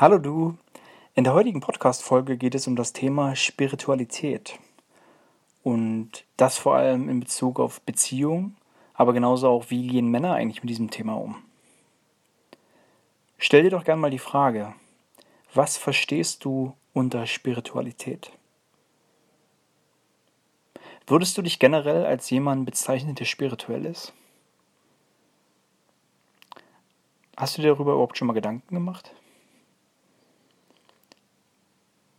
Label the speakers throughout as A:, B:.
A: Hallo du. In der heutigen Podcast-Folge geht es um das Thema Spiritualität. Und das vor allem in Bezug auf Beziehung, aber genauso auch, wie gehen Männer eigentlich mit diesem Thema um? Stell dir doch gerne mal die Frage, was verstehst du unter Spiritualität? Würdest du dich generell als jemand bezeichnen, der spirituell ist? Hast du dir darüber überhaupt schon mal Gedanken gemacht?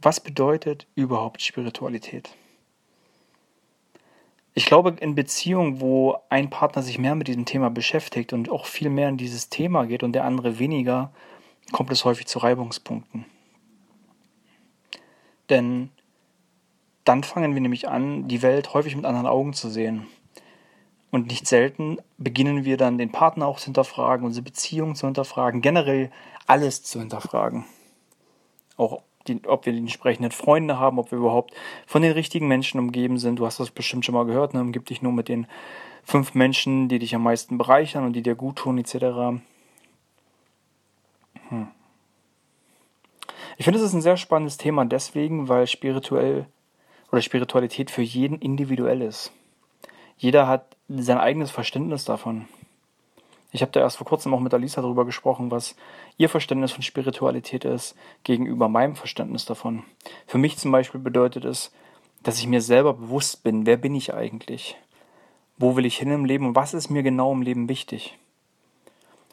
A: Was bedeutet überhaupt Spiritualität? Ich glaube, in Beziehungen, wo ein Partner sich mehr mit diesem Thema beschäftigt und auch viel mehr in dieses Thema geht und der andere weniger, kommt es häufig zu Reibungspunkten. Denn dann fangen wir nämlich an, die Welt häufig mit anderen Augen zu sehen. Und nicht selten beginnen wir dann den Partner auch zu hinterfragen, unsere Beziehung zu hinterfragen, generell alles zu hinterfragen. Auch die, ob wir die entsprechenden Freunde haben, ob wir überhaupt von den richtigen Menschen umgeben sind. Du hast das bestimmt schon mal gehört, ne? umgib dich nur mit den fünf Menschen, die dich am meisten bereichern und die dir gut tun, etc. Hm. Ich finde, es ist ein sehr spannendes Thema deswegen, weil spirituell oder Spiritualität für jeden individuell ist. Jeder hat sein eigenes Verständnis davon. Ich habe da erst vor kurzem auch mit Alisa darüber gesprochen, was ihr Verständnis von Spiritualität ist gegenüber meinem Verständnis davon. Für mich zum Beispiel bedeutet es, dass ich mir selber bewusst bin, wer bin ich eigentlich? Wo will ich hin im Leben und was ist mir genau im Leben wichtig?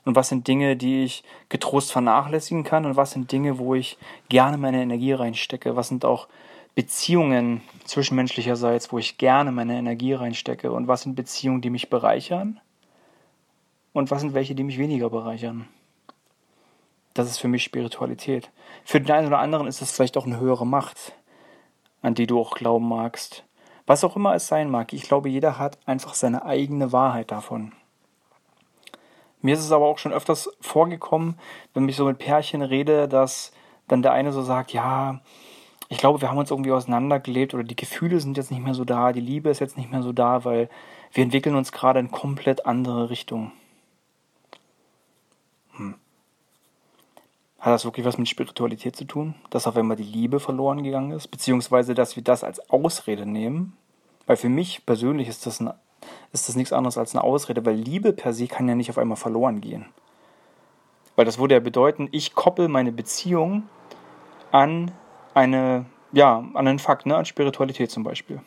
A: Und was sind Dinge, die ich getrost vernachlässigen kann und was sind Dinge, wo ich gerne meine Energie reinstecke? Was sind auch Beziehungen zwischenmenschlicherseits, wo ich gerne meine Energie reinstecke und was sind Beziehungen, die mich bereichern und was sind welche, die mich weniger bereichern. Das ist für mich Spiritualität. Für den einen oder anderen ist es vielleicht auch eine höhere Macht, an die du auch glauben magst. Was auch immer es sein mag, ich glaube, jeder hat einfach seine eigene Wahrheit davon. Mir ist es aber auch schon öfters vorgekommen, wenn ich so mit Pärchen rede, dass dann der eine so sagt, ja, ich glaube, wir haben uns irgendwie auseinandergelebt oder die Gefühle sind jetzt nicht mehr so da, die Liebe ist jetzt nicht mehr so da, weil wir entwickeln uns gerade in komplett andere Richtungen. Hm. Hat das wirklich was mit Spiritualität zu tun? Dass auf einmal die Liebe verloren gegangen ist? Beziehungsweise, dass wir das als Ausrede nehmen? Weil für mich persönlich ist das, ein, ist das nichts anderes als eine Ausrede, weil Liebe per se kann ja nicht auf einmal verloren gehen. Weil das würde ja bedeuten, ich koppel meine Beziehung an eine, ja, an einen Fakt, ne, an Spiritualität zum Beispiel.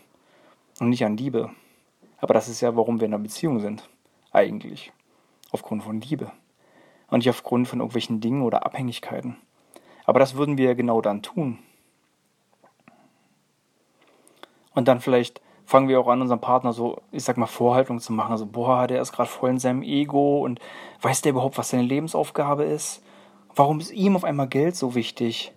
A: Und nicht an Liebe. Aber das ist ja, warum wir in einer Beziehung sind. Eigentlich. Aufgrund von Liebe und nicht aufgrund von irgendwelchen Dingen oder Abhängigkeiten. Aber das würden wir genau dann tun. Und dann vielleicht fangen wir auch an, unserem Partner so, ich sag mal, Vorhaltung zu machen. Also, boah, der ist gerade voll in seinem Ego und weiß der überhaupt, was seine Lebensaufgabe ist? Warum ist ihm auf einmal Geld so wichtig?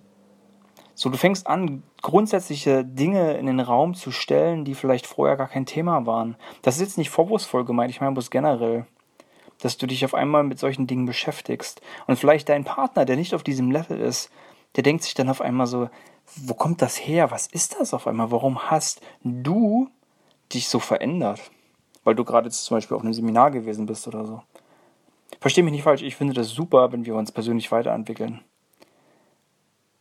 A: So, du fängst an, grundsätzliche Dinge in den Raum zu stellen, die vielleicht vorher gar kein Thema waren. Das ist jetzt nicht vorwurfsvoll gemeint, ich meine bloß generell dass du dich auf einmal mit solchen Dingen beschäftigst. Und vielleicht dein Partner, der nicht auf diesem Level ist, der denkt sich dann auf einmal so, wo kommt das her? Was ist das auf einmal? Warum hast du dich so verändert? Weil du gerade zum Beispiel auf einem Seminar gewesen bist oder so. Versteh mich nicht falsch, ich finde das super, wenn wir uns persönlich weiterentwickeln.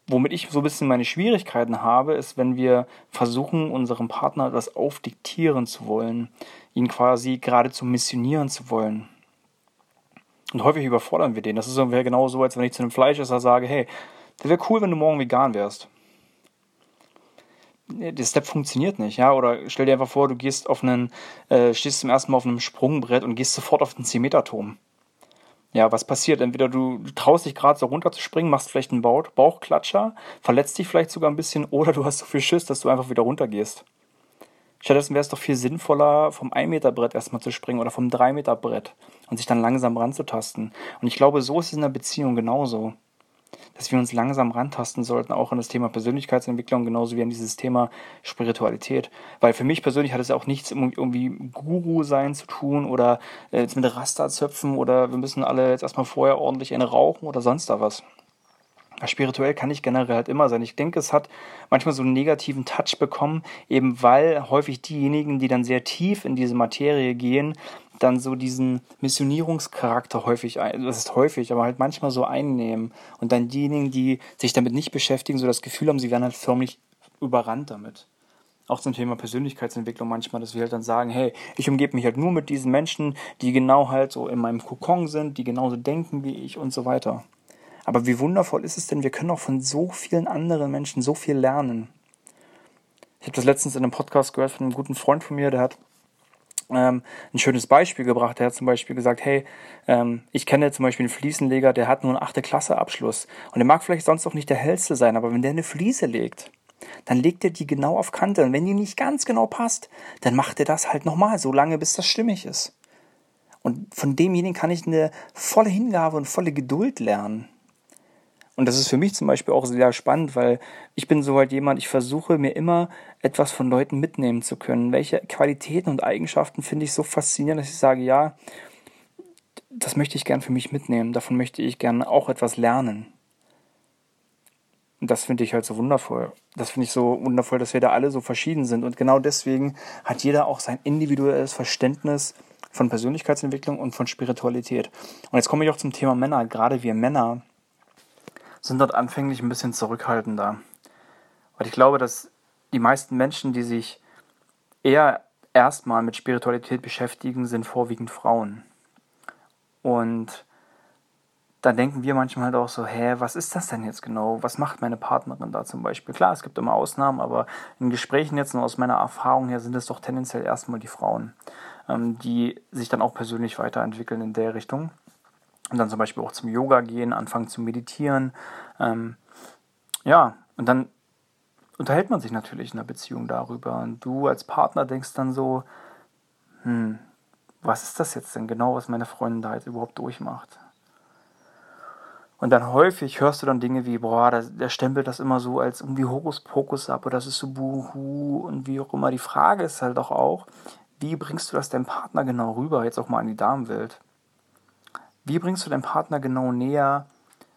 A: Womit ich so ein bisschen meine Schwierigkeiten habe, ist, wenn wir versuchen, unserem Partner etwas aufdiktieren zu wollen, ihn quasi geradezu missionieren zu wollen. Und häufig überfordern wir den. Das ist ungefähr genau so, als wenn ich zu einem Fleischesser sage, hey, das wäre cool, wenn du morgen vegan wärst. Der Step funktioniert nicht, ja. Oder stell dir einfach vor, du gehst auf einen, äh, stehst zum ersten Mal auf einem Sprungbrett und gehst sofort auf den 10-Meter-Turm. Ja, was passiert? Entweder du, traust dich gerade so runter zu springen, machst vielleicht einen Bauch, Bauchklatscher, verletzt dich vielleicht sogar ein bisschen, oder du hast so viel Schiss, dass du einfach wieder runtergehst. Stattdessen wäre es doch viel sinnvoller, vom 1-Meter-Brett erstmal zu springen oder vom 3-Meter-Brett und sich dann langsam ranzutasten. Und ich glaube, so ist es in der Beziehung genauso. Dass wir uns langsam rantasten sollten, auch an das Thema Persönlichkeitsentwicklung, genauso wie an dieses Thema Spiritualität. Weil für mich persönlich hat es auch nichts irgendwie Guru sein zu tun oder äh, jetzt mit Rasta zöpfen oder wir müssen alle jetzt erstmal vorher ordentlich eine rauchen oder sonst da was. Spirituell kann ich generell halt immer sein. Ich denke, es hat manchmal so einen negativen Touch bekommen, eben weil häufig diejenigen, die dann sehr tief in diese Materie gehen, dann so diesen Missionierungscharakter häufig, das ist häufig, aber halt manchmal so einnehmen. Und dann diejenigen, die sich damit nicht beschäftigen, so das Gefühl haben, sie werden halt förmlich überrannt damit. Auch zum Thema Persönlichkeitsentwicklung manchmal, dass wir halt dann sagen, hey, ich umgebe mich halt nur mit diesen Menschen, die genau halt so in meinem Kokon sind, die genauso denken wie ich und so weiter. Aber wie wundervoll ist es denn, wir können auch von so vielen anderen Menschen so viel lernen. Ich habe das letztens in einem Podcast gehört von einem guten Freund von mir, der hat ähm, ein schönes Beispiel gebracht. Der hat zum Beispiel gesagt, hey, ähm, ich kenne zum Beispiel einen Fliesenleger, der hat nur einen 8. Klasse Abschluss. Und der mag vielleicht sonst auch nicht der hellste sein, aber wenn der eine Fliese legt, dann legt er die genau auf Kante. Und wenn die nicht ganz genau passt, dann macht er das halt nochmal, so lange, bis das stimmig ist. Und von demjenigen kann ich eine volle Hingabe und volle Geduld lernen. Und das ist für mich zum Beispiel auch sehr spannend, weil ich bin so halt jemand, ich versuche mir immer etwas von Leuten mitnehmen zu können. Welche Qualitäten und Eigenschaften finde ich so faszinierend, dass ich sage, ja, das möchte ich gern für mich mitnehmen. Davon möchte ich gern auch etwas lernen. Und das finde ich halt so wundervoll. Das finde ich so wundervoll, dass wir da alle so verschieden sind. Und genau deswegen hat jeder auch sein individuelles Verständnis von Persönlichkeitsentwicklung und von Spiritualität. Und jetzt komme ich auch zum Thema Männer. Gerade wir Männer sind dort anfänglich ein bisschen zurückhaltender. Weil ich glaube, dass die meisten Menschen, die sich eher erstmal mit Spiritualität beschäftigen, sind vorwiegend Frauen. Und dann denken wir manchmal halt auch so, hä, was ist das denn jetzt genau? Was macht meine Partnerin da zum Beispiel? Klar, es gibt immer Ausnahmen, aber in Gesprächen jetzt und aus meiner Erfahrung her sind es doch tendenziell erstmal die Frauen, ähm, die sich dann auch persönlich weiterentwickeln in der Richtung und dann zum Beispiel auch zum Yoga gehen, anfangen zu meditieren. Ähm, ja, und dann unterhält man sich natürlich in der Beziehung darüber. Und du als Partner denkst dann so, hm, was ist das jetzt denn genau, was meine Freundin da jetzt überhaupt durchmacht? Und dann häufig hörst du dann Dinge wie, boah, der, der stempelt das immer so als irgendwie Hokuspokus ab oder das ist so Buhu und wie auch immer. Die Frage ist halt doch auch, wie bringst du das deinem Partner genau rüber, jetzt auch mal in die Damenwelt? Wie bringst du deinem Partner genau näher,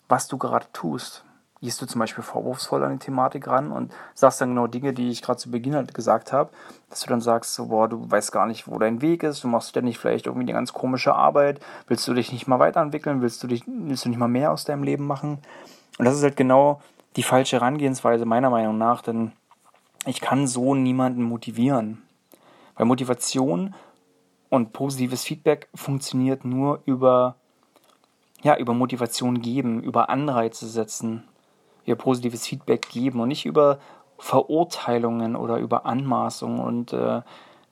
A: was du gerade tust? Gehst du zum Beispiel vorwurfsvoll an die Thematik ran und sagst dann genau Dinge, die ich gerade zu Beginn halt gesagt habe, dass du dann sagst, so, boah, du weißt gar nicht, wo dein Weg ist, du machst ständig vielleicht irgendwie eine ganz komische Arbeit, willst du dich nicht mal weiterentwickeln, willst du dich, willst du nicht mal mehr aus deinem Leben machen? Und das ist halt genau die falsche Herangehensweise meiner Meinung nach, denn ich kann so niemanden motivieren. Weil Motivation und positives Feedback funktioniert nur über ja, über Motivation geben, über Anreize setzen, über positives Feedback geben und nicht über Verurteilungen oder über Anmaßungen und äh,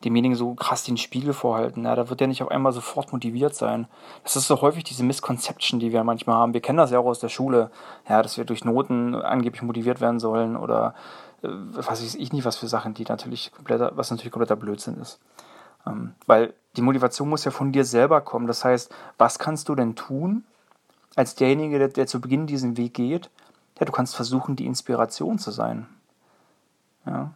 A: demjenigen so krass den Spiegel vorhalten. Ja, da wird er nicht auf einmal sofort motiviert sein. Das ist so häufig diese Misconception, die wir manchmal haben. Wir kennen das ja auch aus der Schule, ja, dass wir durch Noten angeblich motiviert werden sollen oder äh, was weiß ich nicht, was für Sachen, die natürlich kompletter, was natürlich kompletter Blödsinn ist. Ähm, weil die Motivation muss ja von dir selber kommen. Das heißt, was kannst du denn tun, als derjenige, der, der zu Beginn diesen Weg geht, ja, du kannst versuchen, die Inspiration zu sein. Ja.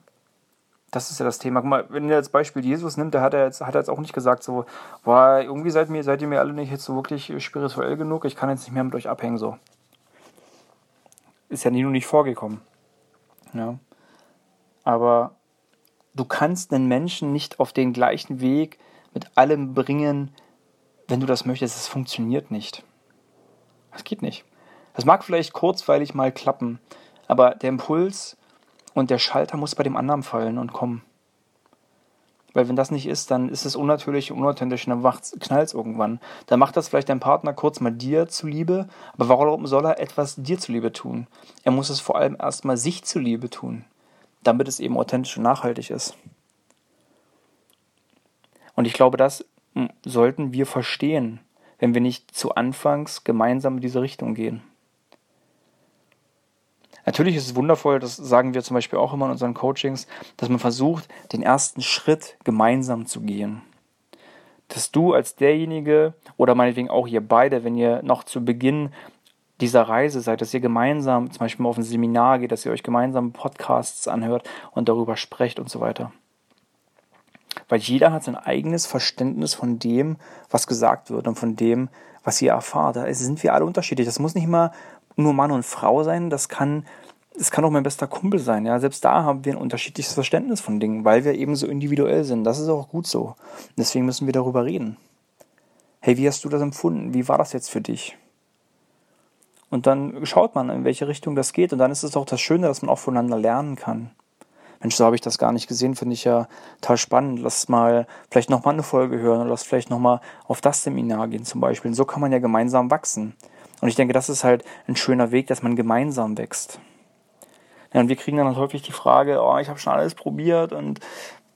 A: Das ist ja das Thema. Guck mal, wenn ihr als Beispiel Jesus nimmt, da hat er jetzt, hat er jetzt auch nicht gesagt, so, boah, irgendwie seid, mir, seid ihr mir alle nicht jetzt so wirklich spirituell genug, ich kann jetzt nicht mehr mit euch abhängen, so. Ist ja nie nur nicht vorgekommen. Ja. Aber du kannst einen Menschen nicht auf den gleichen Weg mit allem bringen, wenn du das möchtest. Es funktioniert nicht. Das geht nicht. Das mag vielleicht kurzweilig mal klappen, aber der Impuls und der Schalter muss bei dem anderen fallen und kommen. Weil wenn das nicht ist, dann ist es unnatürlich und unauthentisch und dann knallt es irgendwann. Dann macht das vielleicht dein Partner kurz mal dir zuliebe, aber warum soll er etwas dir zuliebe tun? Er muss es vor allem erstmal sich zuliebe tun, damit es eben authentisch und nachhaltig ist. Und ich glaube, das hm, sollten wir verstehen wenn wir nicht zu Anfangs gemeinsam in diese Richtung gehen. Natürlich ist es wundervoll, das sagen wir zum Beispiel auch immer in unseren Coachings, dass man versucht, den ersten Schritt gemeinsam zu gehen. Dass du als derjenige oder meinetwegen auch ihr beide, wenn ihr noch zu Beginn dieser Reise seid, dass ihr gemeinsam zum Beispiel mal auf ein Seminar geht, dass ihr euch gemeinsam Podcasts anhört und darüber sprecht und so weiter. Weil jeder hat sein eigenes Verständnis von dem, was gesagt wird und von dem, was ihr erfahrt. Da sind wir alle unterschiedlich. Das muss nicht mal nur Mann und Frau sein, das kann, das kann auch mein bester Kumpel sein. Ja, selbst da haben wir ein unterschiedliches Verständnis von Dingen, weil wir eben so individuell sind. Das ist auch gut so. Deswegen müssen wir darüber reden. Hey, wie hast du das empfunden? Wie war das jetzt für dich? Und dann schaut man, in welche Richtung das geht. Und dann ist es auch das Schöne, dass man auch voneinander lernen kann. Mensch, so habe ich das gar nicht gesehen, finde ich ja total spannend. Lass mal vielleicht nochmal eine Folge hören oder lass vielleicht nochmal auf das Seminar gehen zum Beispiel. Und so kann man ja gemeinsam wachsen. Und ich denke, das ist halt ein schöner Weg, dass man gemeinsam wächst. Ja, und wir kriegen dann halt häufig die Frage, oh, ich habe schon alles probiert und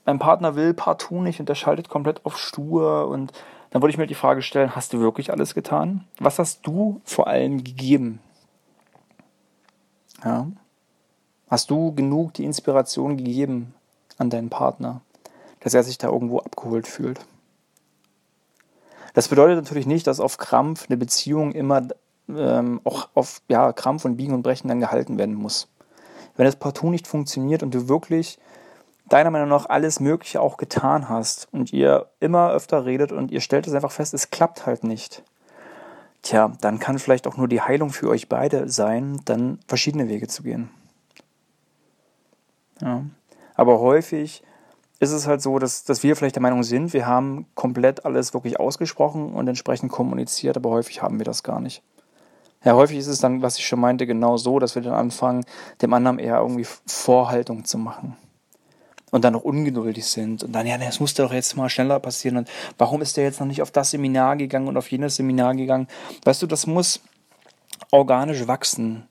A: mein Partner will partout nicht und der schaltet komplett auf stur und dann würde ich mir die Frage stellen, hast du wirklich alles getan? Was hast du vor allem gegeben? Ja. Hast du genug die Inspiration gegeben an deinen Partner, dass er sich da irgendwo abgeholt fühlt? Das bedeutet natürlich nicht, dass auf Krampf eine Beziehung immer ähm, auch auf ja, Krampf und Biegen und Brechen dann gehalten werden muss. Wenn es partout nicht funktioniert und du wirklich deiner Meinung nach alles Mögliche auch getan hast und ihr immer öfter redet und ihr stellt es einfach fest, es klappt halt nicht. Tja, dann kann vielleicht auch nur die Heilung für euch beide sein, dann verschiedene Wege zu gehen. Ja. Aber häufig ist es halt so, dass, dass wir vielleicht der Meinung sind, wir haben komplett alles wirklich ausgesprochen und entsprechend kommuniziert, aber häufig haben wir das gar nicht. Ja, häufig ist es dann, was ich schon meinte, genau so, dass wir dann anfangen, dem anderen eher irgendwie Vorhaltung zu machen und dann noch ungeduldig sind und dann, ja, das muss doch jetzt mal schneller passieren und warum ist der jetzt noch nicht auf das Seminar gegangen und auf jenes Seminar gegangen? Weißt du, das muss organisch wachsen.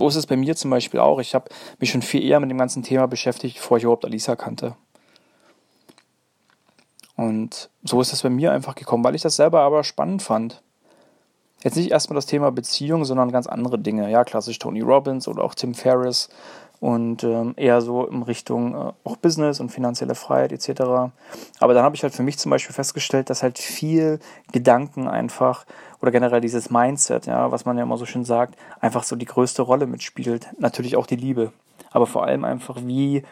A: Wo ist es bei mir zum Beispiel auch? Ich habe mich schon viel eher mit dem ganzen Thema beschäftigt, bevor ich überhaupt Alisa kannte. Und so ist es bei mir einfach gekommen, weil ich das selber aber spannend fand. Jetzt nicht erstmal das Thema Beziehung, sondern ganz andere Dinge. Ja, klassisch Tony Robbins oder auch Tim Ferriss und ähm, eher so in Richtung äh, auch Business und finanzielle Freiheit etc. Aber dann habe ich halt für mich zum Beispiel festgestellt, dass halt viel Gedanken einfach oder generell dieses Mindset, ja, was man ja immer so schön sagt, einfach so die größte Rolle mitspielt. Natürlich auch die Liebe, aber vor allem einfach wie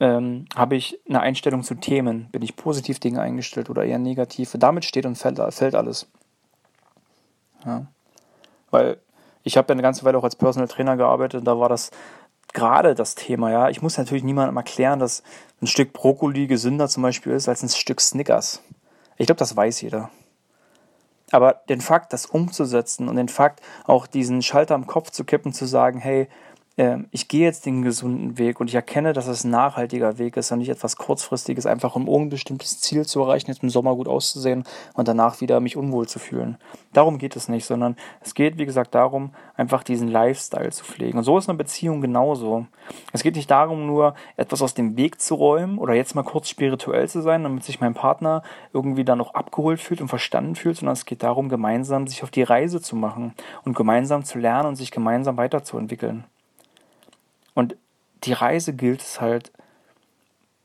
A: ähm, habe ich eine Einstellung zu Themen? Bin ich positiv Dinge eingestellt oder eher negativ? Damit steht und fällt, fällt alles. Ja. Weil ich habe ja eine ganze Weile auch als Personal Trainer gearbeitet und da war das gerade das Thema, ja. Ich muss natürlich niemandem erklären, dass ein Stück Brokkoli gesünder zum Beispiel ist als ein Stück Snickers. Ich glaube, das weiß jeder. Aber den Fakt, das umzusetzen und den Fakt, auch diesen Schalter am Kopf zu kippen, zu sagen, hey, ich gehe jetzt den gesunden Weg und ich erkenne, dass es ein nachhaltiger Weg ist und nicht etwas kurzfristiges, einfach um irgendein bestimmtes Ziel zu erreichen, jetzt im Sommer gut auszusehen und danach wieder mich unwohl zu fühlen. Darum geht es nicht, sondern es geht, wie gesagt, darum, einfach diesen Lifestyle zu pflegen. Und so ist eine Beziehung genauso. Es geht nicht darum, nur etwas aus dem Weg zu räumen oder jetzt mal kurz spirituell zu sein, damit sich mein Partner irgendwie dann noch abgeholt fühlt und verstanden fühlt, sondern es geht darum, gemeinsam sich auf die Reise zu machen und gemeinsam zu lernen und sich gemeinsam weiterzuentwickeln. Und die Reise gilt es halt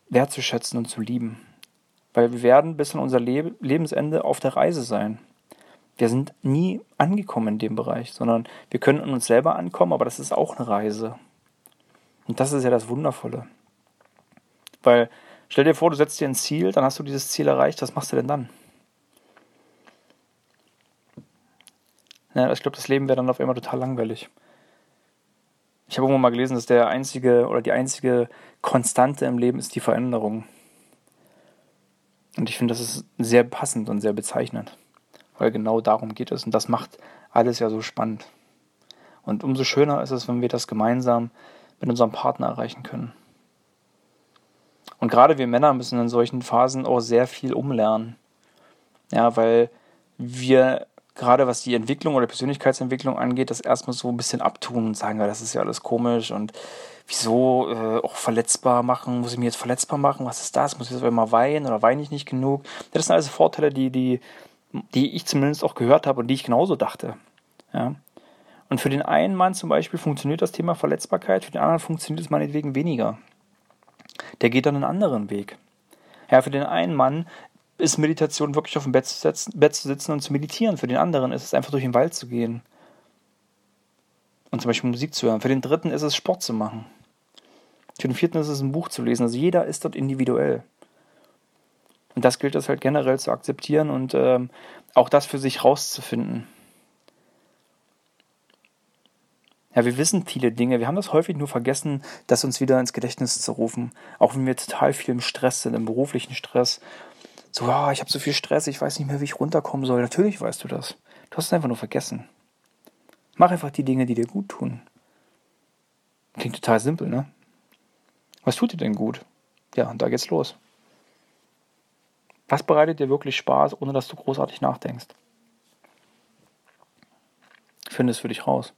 A: wertzuschätzen und zu lieben. Weil wir werden bis an unser Leb Lebensende auf der Reise sein. Wir sind nie angekommen in dem Bereich, sondern wir können an uns selber ankommen, aber das ist auch eine Reise. Und das ist ja das Wundervolle. Weil stell dir vor, du setzt dir ein Ziel, dann hast du dieses Ziel erreicht, was machst du denn dann? Ja, ich glaube, das Leben wäre dann auf einmal total langweilig. Ich habe irgendwann mal gelesen, dass der einzige oder die einzige Konstante im Leben ist die Veränderung. Und ich finde, das ist sehr passend und sehr bezeichnend, weil genau darum geht es und das macht alles ja so spannend. Und umso schöner ist es, wenn wir das gemeinsam mit unserem Partner erreichen können. Und gerade wir Männer müssen in solchen Phasen auch sehr viel umlernen. Ja, weil wir gerade was die Entwicklung oder Persönlichkeitsentwicklung angeht, das erstmal so ein bisschen abtun und sagen, ja, das ist ja alles komisch und wieso äh, auch verletzbar machen, muss ich mir jetzt verletzbar machen, was ist das, muss ich jetzt immer weinen oder weine ich nicht genug? Das sind alles Vorteile, die, die, die ich zumindest auch gehört habe und die ich genauso dachte. Ja. Und für den einen Mann zum Beispiel funktioniert das Thema Verletzbarkeit, für den anderen funktioniert es meinetwegen weniger. Der geht dann einen anderen Weg. Ja, für den einen Mann ist Meditation wirklich auf dem Bett zu, setzen, Bett zu sitzen und zu meditieren. Für den anderen ist es einfach durch den Wald zu gehen und zum Beispiel Musik zu hören. Für den dritten ist es Sport zu machen. Für den vierten ist es ein Buch zu lesen. Also jeder ist dort individuell. Und das gilt es halt generell zu akzeptieren und ähm, auch das für sich rauszufinden. Ja, wir wissen viele Dinge. Wir haben das häufig nur vergessen, das uns wieder ins Gedächtnis zu rufen. Auch wenn wir total viel im Stress sind, im beruflichen Stress. So, oh, ich habe so viel Stress, ich weiß nicht mehr, wie ich runterkommen soll. Natürlich weißt du das. Du hast es einfach nur vergessen. Mach einfach die Dinge, die dir gut tun. Klingt total simpel, ne? Was tut dir denn gut? Ja, und da geht's los. Was bereitet dir wirklich Spaß, ohne dass du großartig nachdenkst? Finde es für dich raus.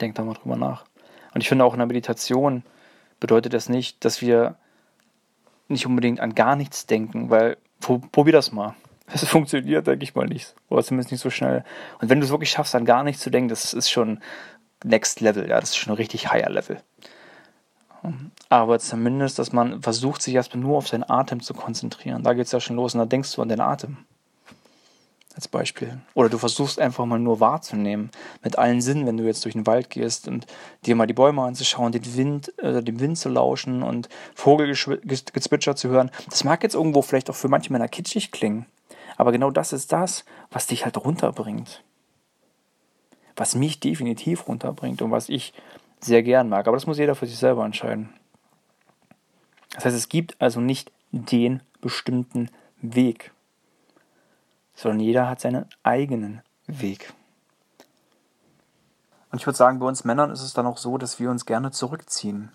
A: Denk da mal drüber nach. Und ich finde auch in der Meditation bedeutet das nicht, dass wir nicht unbedingt an gar nichts denken, weil probier das mal. Es funktioniert, denke ich mal, nicht. Oder zumindest nicht so schnell. Und wenn du es wirklich schaffst, an gar nichts zu denken, das ist schon Next Level, ja, das ist schon richtig higher Level. Aber zumindest, dass man versucht, sich erstmal nur auf seinen Atem zu konzentrieren. Da geht es ja schon los und da denkst du an den Atem. Als Beispiel. Oder du versuchst einfach mal nur wahrzunehmen, mit allen Sinnen, wenn du jetzt durch den Wald gehst und dir mal die Bäume anzuschauen, den Wind, äh, dem Wind zu lauschen und Vogelgezwitscher zu hören. Das mag jetzt irgendwo vielleicht auch für manche Männer kitschig klingen, aber genau das ist das, was dich halt runterbringt. Was mich definitiv runterbringt und was ich sehr gern mag. Aber das muss jeder für sich selber entscheiden. Das heißt, es gibt also nicht den bestimmten Weg, sondern jeder hat seinen eigenen Weg. Und ich würde sagen, bei uns Männern ist es dann auch so, dass wir uns gerne zurückziehen.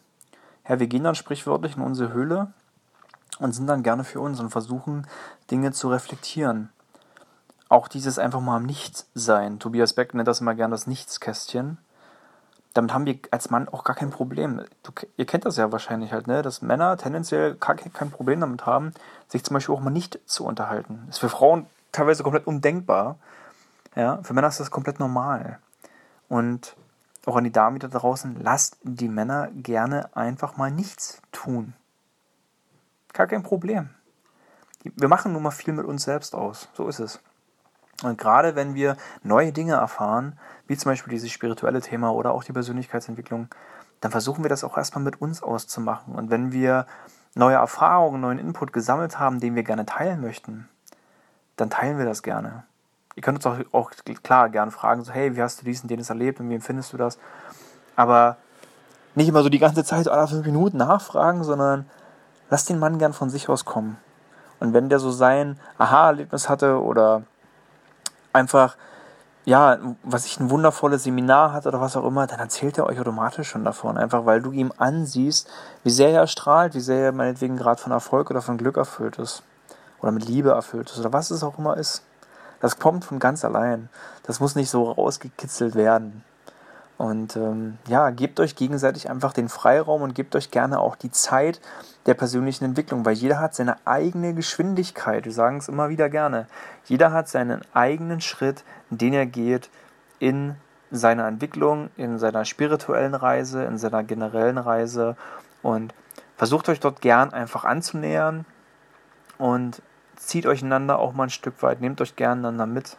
A: Ja, wir gehen dann sprichwörtlich in unsere Höhle und sind dann gerne für uns und versuchen, Dinge zu reflektieren. Auch dieses einfach mal am Nichts sein. Tobias Beck nennt das immer gerne das Nichtskästchen damit haben wir als Mann auch gar kein Problem. Du, ihr kennt das ja wahrscheinlich halt, ne? dass Männer tendenziell kein Problem damit haben, sich zum Beispiel auch mal nicht zu unterhalten. Das ist für Frauen teilweise komplett undenkbar. Ja? Für Männer ist das komplett normal. Und auch an die Damen wieder draußen, lasst die Männer gerne einfach mal nichts tun. Gar kein Problem. Wir machen nun mal viel mit uns selbst aus. So ist es. Und gerade wenn wir neue Dinge erfahren, wie zum Beispiel dieses spirituelle Thema oder auch die Persönlichkeitsentwicklung, dann versuchen wir das auch erstmal mit uns auszumachen. Und wenn wir neue Erfahrungen, neuen Input gesammelt haben, den wir gerne teilen möchten, dann teilen wir das gerne. Ihr könnt uns auch, auch klar gerne fragen, so, hey, wie hast du dies und jenes erlebt und wie empfindest du das? Aber nicht immer so die ganze Zeit alle fünf Minuten nachfragen, sondern lass den Mann gern von sich aus kommen. Und wenn der so sein Aha-Erlebnis hatte oder einfach, ja, was ich ein wundervolles Seminar hat oder was auch immer, dann erzählt er euch automatisch schon davon. Einfach weil du ihm ansiehst, wie sehr er strahlt, wie sehr er meinetwegen gerade von Erfolg oder von Glück erfüllt ist. Oder mit Liebe erfüllt ist oder was es auch immer ist. Das kommt von ganz allein. Das muss nicht so rausgekitzelt werden. Und ähm, ja, gebt euch gegenseitig einfach den Freiraum und gebt euch gerne auch die Zeit der persönlichen Entwicklung, weil jeder hat seine eigene Geschwindigkeit. Wir sagen es immer wieder gerne. Jeder hat seinen eigenen Schritt, den er geht in seiner Entwicklung, in seiner spirituellen Reise, in seiner generellen Reise und versucht euch dort gern einfach anzunähern und zieht euch einander auch mal ein Stück weit, nehmt euch gern einander mit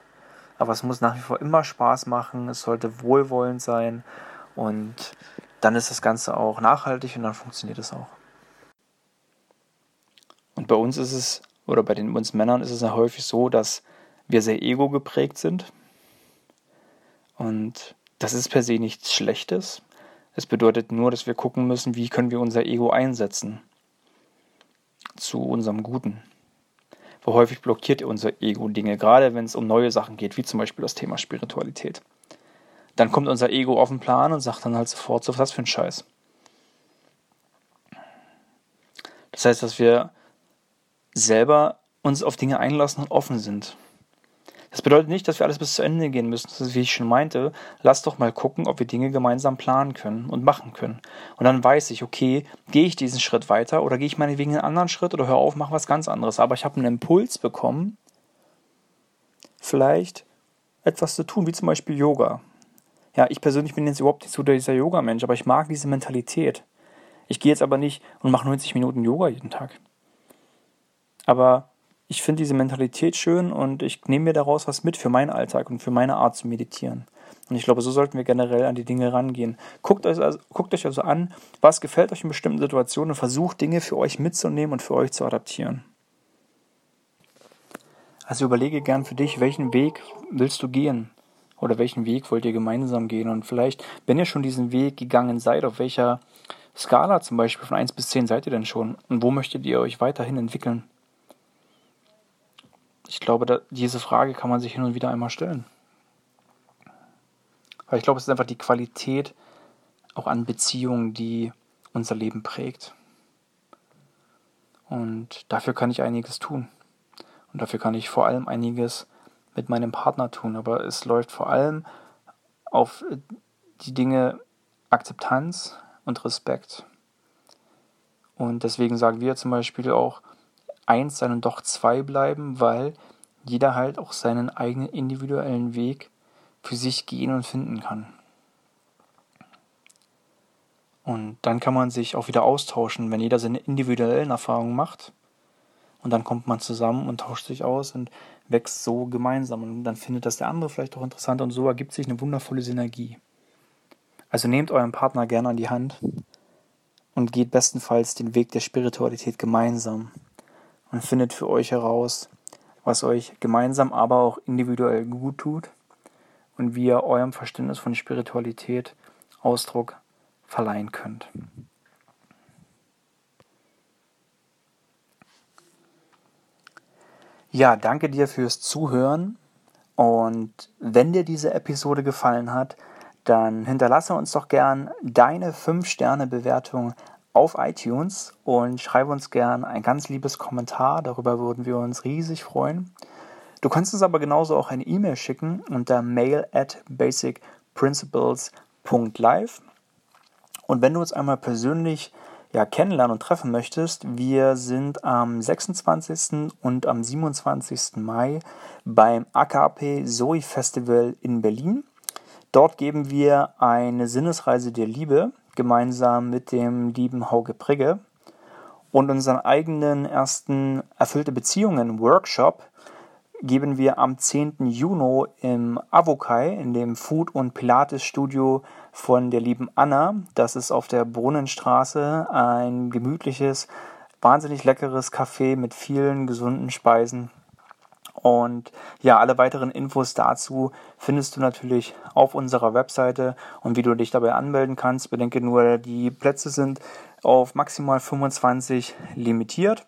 A: aber es muss nach wie vor immer Spaß machen, es sollte wohlwollend sein und dann ist das Ganze auch nachhaltig und dann funktioniert es auch. Und bei uns ist es, oder bei den uns Männern ist es ja häufig so, dass wir sehr ego geprägt sind. Und das ist per se nichts Schlechtes. Es bedeutet nur, dass wir gucken müssen, wie können wir unser Ego einsetzen zu unserem Guten wo häufig blockiert unser Ego Dinge, gerade wenn es um neue Sachen geht, wie zum Beispiel das Thema Spiritualität. Dann kommt unser Ego auf den Plan und sagt dann halt sofort, so was für ein Scheiß. Das heißt, dass wir selber uns auf Dinge einlassen und offen sind. Das bedeutet nicht, dass wir alles bis zu Ende gehen müssen. Das ist, wie ich schon meinte, lass doch mal gucken, ob wir Dinge gemeinsam planen können und machen können. Und dann weiß ich, okay, gehe ich diesen Schritt weiter oder gehe ich meinetwegen einen anderen Schritt oder hör auf, mach was ganz anderes. Aber ich habe einen Impuls bekommen, vielleicht etwas zu tun, wie zum Beispiel Yoga. Ja, ich persönlich bin jetzt überhaupt nicht so dieser Yoga-Mensch, aber ich mag diese Mentalität. Ich gehe jetzt aber nicht und mache 90 Minuten Yoga jeden Tag. Aber ich finde diese Mentalität schön und ich nehme mir daraus was mit für meinen Alltag und für meine Art zu meditieren. Und ich glaube, so sollten wir generell an die Dinge rangehen. Guckt euch, also, guckt euch also an, was gefällt euch in bestimmten Situationen und versucht Dinge für euch mitzunehmen und für euch zu adaptieren. Also überlege gern für dich, welchen Weg willst du gehen? Oder welchen Weg wollt ihr gemeinsam gehen? Und vielleicht, wenn ihr schon diesen Weg gegangen seid, auf welcher Skala zum Beispiel von 1 bis 10 seid ihr denn schon? Und wo möchtet ihr euch weiterhin entwickeln? Ich glaube, da, diese Frage kann man sich hin und wieder einmal stellen. Weil ich glaube, es ist einfach die Qualität auch an Beziehungen, die unser Leben prägt. Und dafür kann ich einiges tun. Und dafür kann ich vor allem einiges mit meinem Partner tun. Aber es läuft vor allem auf die Dinge Akzeptanz und Respekt. Und deswegen sagen wir zum Beispiel auch eins sein und doch zwei bleiben, weil jeder halt auch seinen eigenen individuellen Weg für sich gehen und finden kann. Und dann kann man sich auch wieder austauschen, wenn jeder seine individuellen Erfahrungen macht. Und dann kommt man zusammen und tauscht sich aus und wächst so gemeinsam. Und dann findet das der andere vielleicht auch interessant und so ergibt sich eine wundervolle Synergie. Also nehmt euren Partner gerne an die Hand und geht bestenfalls den Weg der Spiritualität gemeinsam und findet für euch heraus, was euch gemeinsam, aber auch individuell gut tut und wie ihr eurem Verständnis von Spiritualität Ausdruck verleihen könnt. Ja, danke dir fürs Zuhören und wenn dir diese Episode gefallen hat, dann hinterlasse uns doch gern deine 5-Sterne-Bewertung auf iTunes und schreibe uns gern ein ganz liebes Kommentar. Darüber würden wir uns riesig freuen. Du kannst uns aber genauso auch eine E-Mail schicken unter mail at basicprinciples.live. Und wenn du uns einmal persönlich ja, kennenlernen und treffen möchtest, wir sind am 26. und am 27. Mai beim AKP Zoe Festival in Berlin. Dort geben wir eine Sinnesreise der Liebe gemeinsam mit dem lieben Hauge Prigge und unseren eigenen ersten Erfüllte Beziehungen Workshop geben wir am 10. Juni im Avokai, in dem Food- und Pilates-Studio von der lieben Anna. Das ist auf der Brunnenstraße ein gemütliches, wahnsinnig leckeres Café mit vielen gesunden Speisen. Und ja, alle weiteren Infos dazu findest du natürlich auf unserer Webseite und wie du dich dabei anmelden kannst. Bedenke nur, die Plätze sind auf maximal 25 limitiert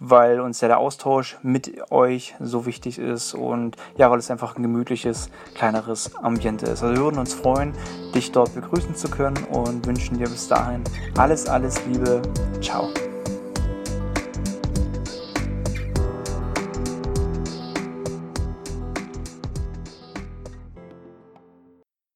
A: weil uns ja der Austausch mit euch so wichtig ist und ja, weil es einfach ein gemütliches, kleineres Ambiente ist. Also wir würden uns freuen, dich dort begrüßen zu können und wünschen dir bis dahin alles, alles Liebe. Ciao.